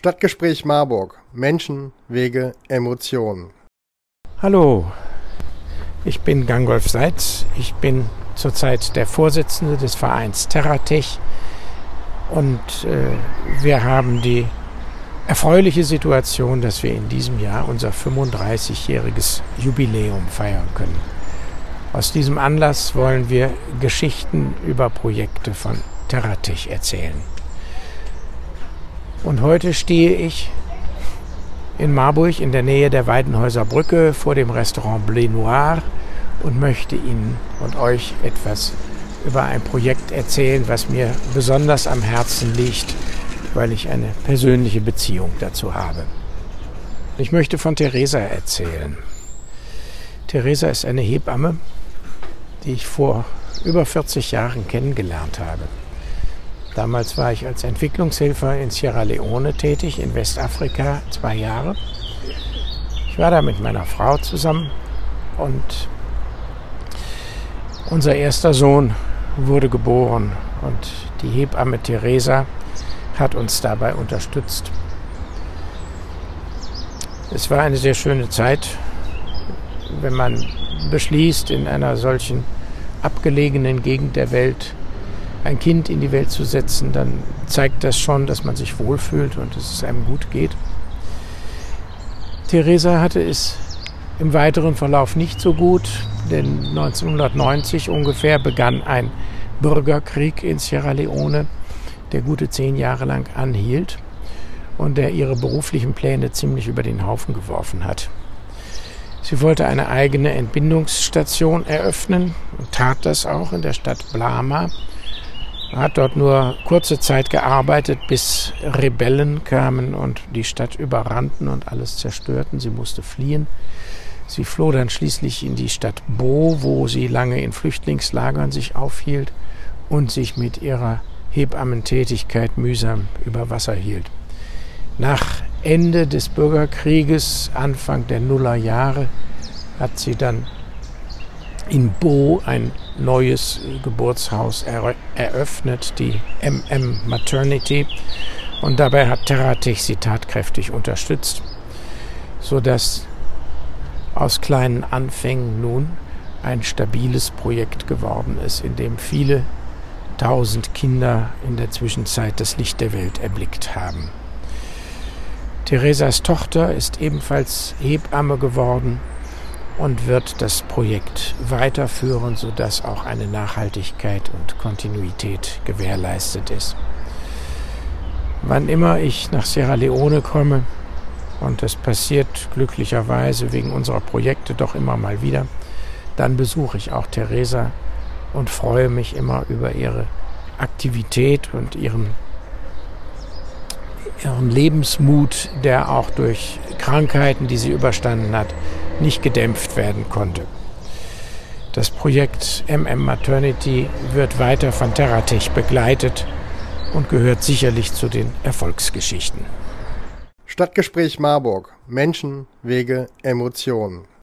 Stadtgespräch Marburg. Menschen, Wege, Emotionen. Hallo, ich bin Gangolf Seitz. Ich bin zurzeit der Vorsitzende des Vereins Terratech und äh, wir haben die erfreuliche Situation, dass wir in diesem Jahr unser 35-jähriges Jubiläum feiern können. Aus diesem Anlass wollen wir Geschichten über Projekte von Terratech erzählen. Und heute stehe ich in Marburg in der Nähe der Weidenhäuser Brücke vor dem Restaurant Blé Noir und möchte Ihnen und euch etwas über ein Projekt erzählen, was mir besonders am Herzen liegt, weil ich eine persönliche Beziehung dazu habe. Ich möchte von Theresa erzählen. Theresa ist eine Hebamme, die ich vor über 40 Jahren kennengelernt habe. Damals war ich als Entwicklungshelfer in Sierra Leone tätig, in Westafrika, zwei Jahre. Ich war da mit meiner Frau zusammen und unser erster Sohn wurde geboren und die Hebamme Theresa hat uns dabei unterstützt. Es war eine sehr schöne Zeit, wenn man beschließt, in einer solchen abgelegenen Gegend der Welt ein Kind in die Welt zu setzen, dann zeigt das schon, dass man sich wohlfühlt und dass es einem gut geht. Theresa hatte es im weiteren Verlauf nicht so gut, denn 1990 ungefähr begann ein Bürgerkrieg in Sierra Leone, der gute zehn Jahre lang anhielt und der ihre beruflichen Pläne ziemlich über den Haufen geworfen hat. Sie wollte eine eigene Entbindungsstation eröffnen und tat das auch in der Stadt Blama hat dort nur kurze Zeit gearbeitet, bis Rebellen kamen und die Stadt überrannten und alles zerstörten. Sie musste fliehen. Sie floh dann schließlich in die Stadt Bo, wo sie lange in Flüchtlingslagern sich aufhielt und sich mit ihrer Hebammentätigkeit mühsam über Wasser hielt. Nach Ende des Bürgerkrieges, Anfang der Nullerjahre, hat sie dann in Bo ein neues Geburtshaus eröffnet, die MM Maternity. Und dabei hat Terratech sie tatkräftig unterstützt, sodass aus kleinen Anfängen nun ein stabiles Projekt geworden ist, in dem viele tausend Kinder in der Zwischenzeit das Licht der Welt erblickt haben. Theresas Tochter ist ebenfalls Hebamme geworden und wird das Projekt weiterführen, sodass auch eine Nachhaltigkeit und Kontinuität gewährleistet ist. Wann immer ich nach Sierra Leone komme, und das passiert glücklicherweise wegen unserer Projekte doch immer mal wieder, dann besuche ich auch Theresa und freue mich immer über ihre Aktivität und ihren, ihren Lebensmut, der auch durch Krankheiten, die sie überstanden hat, nicht gedämpft werden konnte. Das Projekt MM Maternity wird weiter von Terratech begleitet und gehört sicherlich zu den Erfolgsgeschichten. Stadtgespräch Marburg. Menschen, Wege, Emotionen.